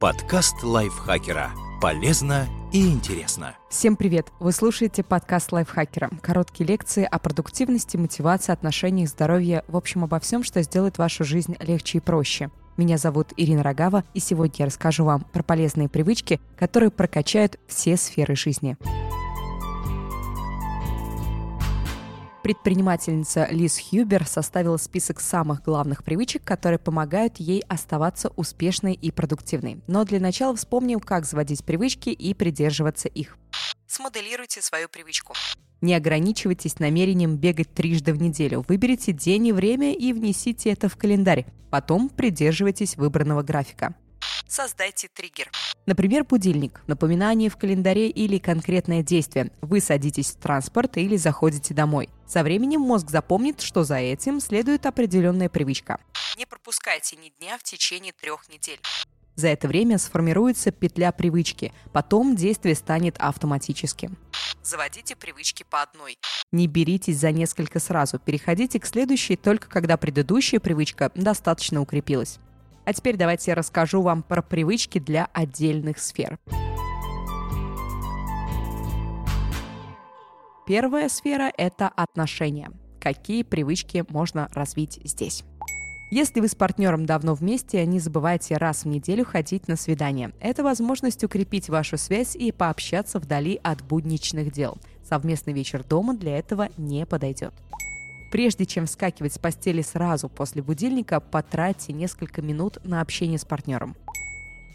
Подкаст лайфхакера. Полезно и интересно. Всем привет! Вы слушаете подкаст лайфхакера. Короткие лекции о продуктивности, мотивации, отношениях, здоровье, в общем, обо всем, что сделает вашу жизнь легче и проще. Меня зовут Ирина Рогава, и сегодня я расскажу вам про полезные привычки, которые прокачают все сферы жизни. Предпринимательница Лиз Хьюбер составила список самых главных привычек, которые помогают ей оставаться успешной и продуктивной. Но для начала вспомним, как заводить привычки и придерживаться их. Смоделируйте свою привычку. Не ограничивайтесь намерением бегать трижды в неделю. Выберите день и время и внесите это в календарь. Потом придерживайтесь выбранного графика. Создайте триггер. Например, будильник, напоминание в календаре или конкретное действие. Вы садитесь в транспорт или заходите домой. Со временем мозг запомнит, что за этим следует определенная привычка. Не пропускайте ни дня в течение трех недель. За это время сформируется петля привычки, потом действие станет автоматическим. Заводите привычки по одной. Не беритесь за несколько сразу, переходите к следующей только когда предыдущая привычка достаточно укрепилась. А теперь давайте я расскажу вам про привычки для отдельных сфер. Первая сфера – это отношения. Какие привычки можно развить здесь? Если вы с партнером давно вместе, не забывайте раз в неделю ходить на свидание. Это возможность укрепить вашу связь и пообщаться вдали от будничных дел. Совместный вечер дома для этого не подойдет. Прежде чем вскакивать с постели сразу после будильника, потратьте несколько минут на общение с партнером.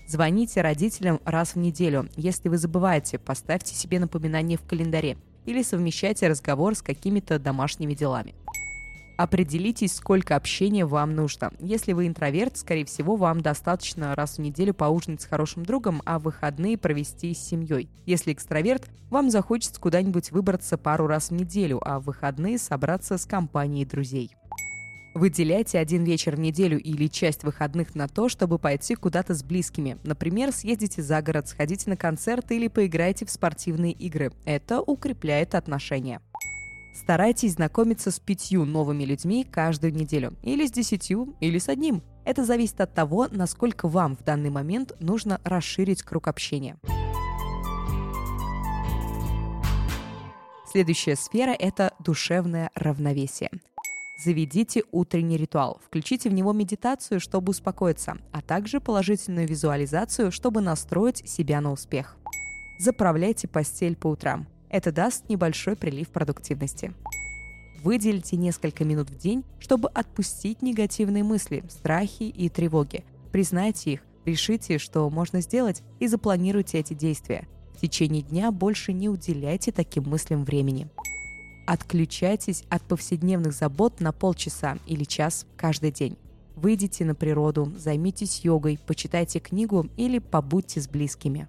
Звоните родителям раз в неделю. Если вы забываете, поставьте себе напоминание в календаре или совмещайте разговор с какими-то домашними делами. Определитесь, сколько общения вам нужно. Если вы интроверт, скорее всего, вам достаточно раз в неделю поужинать с хорошим другом, а выходные провести с семьей. Если экстраверт, вам захочется куда-нибудь выбраться пару раз в неделю, а в выходные собраться с компанией друзей. Выделяйте один вечер в неделю или часть выходных на то, чтобы пойти куда-то с близкими. Например, съездите за город, сходите на концерт или поиграйте в спортивные игры. Это укрепляет отношения. Старайтесь знакомиться с пятью новыми людьми каждую неделю. Или с десятью, или с одним. Это зависит от того, насколько вам в данный момент нужно расширить круг общения. Следующая сфера – это душевное равновесие. Заведите утренний ритуал. Включите в него медитацию, чтобы успокоиться, а также положительную визуализацию, чтобы настроить себя на успех. Заправляйте постель по утрам. Это даст небольшой прилив продуктивности. Выделите несколько минут в день, чтобы отпустить негативные мысли, страхи и тревоги. Признайте их, решите, что можно сделать, и запланируйте эти действия. В течение дня больше не уделяйте таким мыслям времени. Отключайтесь от повседневных забот на полчаса или час каждый день. Выйдите на природу, займитесь йогой, почитайте книгу или побудьте с близкими.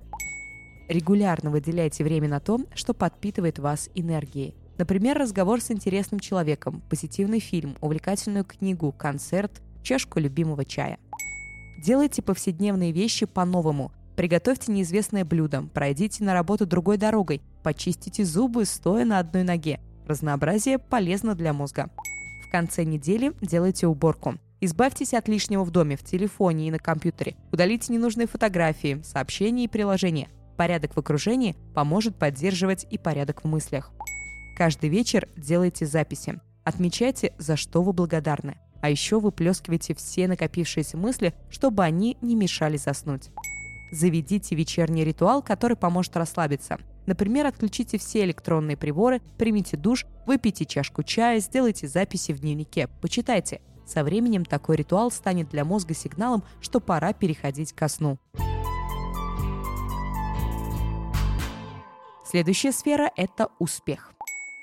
Регулярно выделяйте время на то, что подпитывает вас энергией. Например, разговор с интересным человеком, позитивный фильм, увлекательную книгу, концерт, чашку любимого чая. Делайте повседневные вещи по-новому. Приготовьте неизвестное блюдо, пройдите на работу другой дорогой, почистите зубы, стоя на одной ноге. Разнообразие полезно для мозга. В конце недели делайте уборку. Избавьтесь от лишнего в доме, в телефоне и на компьютере. Удалите ненужные фотографии, сообщения и приложения. Порядок в окружении поможет поддерживать и порядок в мыслях. Каждый вечер делайте записи. Отмечайте, за что вы благодарны. А еще выплескивайте все накопившиеся мысли, чтобы они не мешали заснуть. Заведите вечерний ритуал, который поможет расслабиться. Например, отключите все электронные приборы, примите душ, выпейте чашку чая, сделайте записи в дневнике, почитайте. Со временем такой ритуал станет для мозга сигналом, что пора переходить ко сну. Следующая сфера – это успех.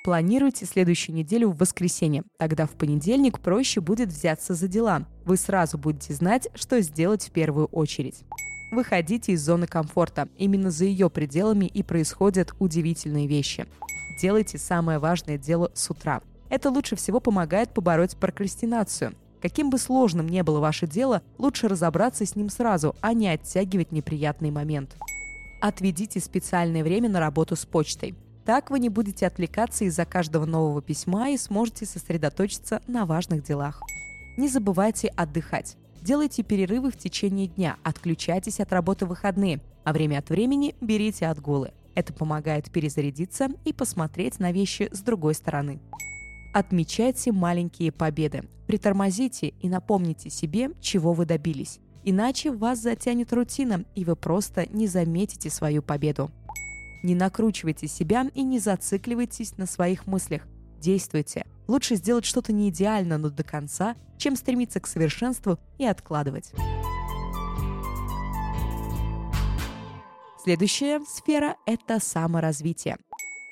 Планируйте следующую неделю в воскресенье. Тогда в понедельник проще будет взяться за дела. Вы сразу будете знать, что сделать в первую очередь. Выходите из зоны комфорта. Именно за ее пределами и происходят удивительные вещи. Делайте самое важное дело с утра. Это лучше всего помогает побороть прокрастинацию. Каким бы сложным ни было ваше дело, лучше разобраться с ним сразу, а не оттягивать неприятный момент. Отведите специальное время на работу с почтой. Так вы не будете отвлекаться из-за каждого нового письма и сможете сосредоточиться на важных делах. Не забывайте отдыхать. Делайте перерывы в течение дня, отключайтесь от работы в выходные, а время от времени берите отгулы. Это помогает перезарядиться и посмотреть на вещи с другой стороны. Отмечайте маленькие победы. Притормозите и напомните себе, чего вы добились. Иначе вас затянет рутина, и вы просто не заметите свою победу. Не накручивайте себя и не зацикливайтесь на своих мыслях. Действуйте. Лучше сделать что-то не идеально, но до конца, чем стремиться к совершенству и откладывать. Следующая сфера – это саморазвитие.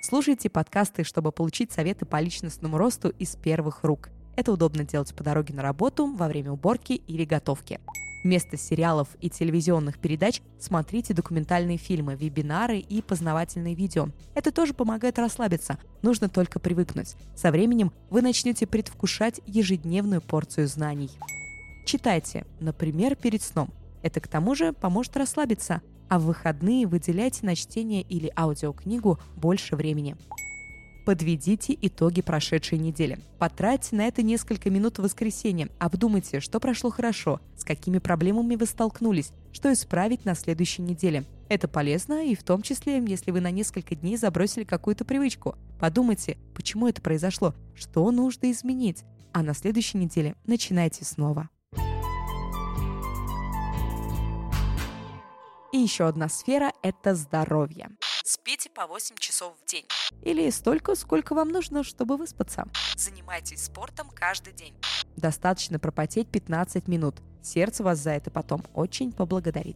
Слушайте подкасты, чтобы получить советы по личностному росту из первых рук. Это удобно делать по дороге на работу, во время уборки или готовки. Вместо сериалов и телевизионных передач смотрите документальные фильмы, вебинары и познавательные видео. Это тоже помогает расслабиться, нужно только привыкнуть. Со временем вы начнете предвкушать ежедневную порцию знаний. Читайте, например, перед сном. Это к тому же поможет расслабиться, а в выходные выделяйте на чтение или аудиокнигу больше времени. Подведите итоги прошедшей недели. Потратьте на это несколько минут в воскресенье. Обдумайте, что прошло хорошо, с какими проблемами вы столкнулись, что исправить на следующей неделе. Это полезно и в том числе, если вы на несколько дней забросили какую-то привычку. Подумайте, почему это произошло, что нужно изменить, а на следующей неделе начинайте снова. И еще одна сфера – это здоровье. Спите по 8 часов в день. Или столько, сколько вам нужно, чтобы выспаться. Занимайтесь спортом каждый день. Достаточно пропотеть 15 минут. Сердце вас за это потом очень поблагодарит.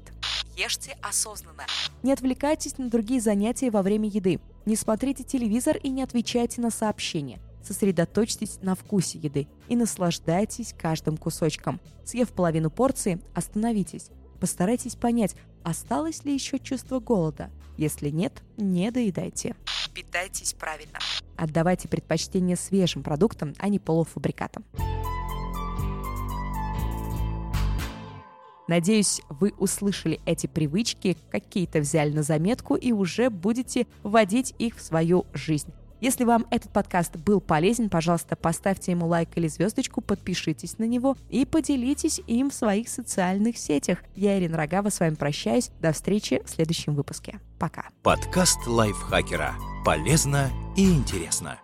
Ешьте осознанно. Не отвлекайтесь на другие занятия во время еды. Не смотрите телевизор и не отвечайте на сообщения. Сосредоточьтесь на вкусе еды и наслаждайтесь каждым кусочком. Съев половину порции, остановитесь. Постарайтесь понять, осталось ли еще чувство голода. Если нет, не доедайте. Питайтесь правильно. Отдавайте предпочтение свежим продуктам, а не полуфабрикатам. Надеюсь, вы услышали эти привычки, какие-то взяли на заметку и уже будете вводить их в свою жизнь. Если вам этот подкаст был полезен, пожалуйста, поставьте ему лайк или звездочку, подпишитесь на него и поделитесь им в своих социальных сетях. Я, Ирина Рогава, с вами прощаюсь. До встречи в следующем выпуске. Пока. Подкаст лайфхакера. Полезно и интересно.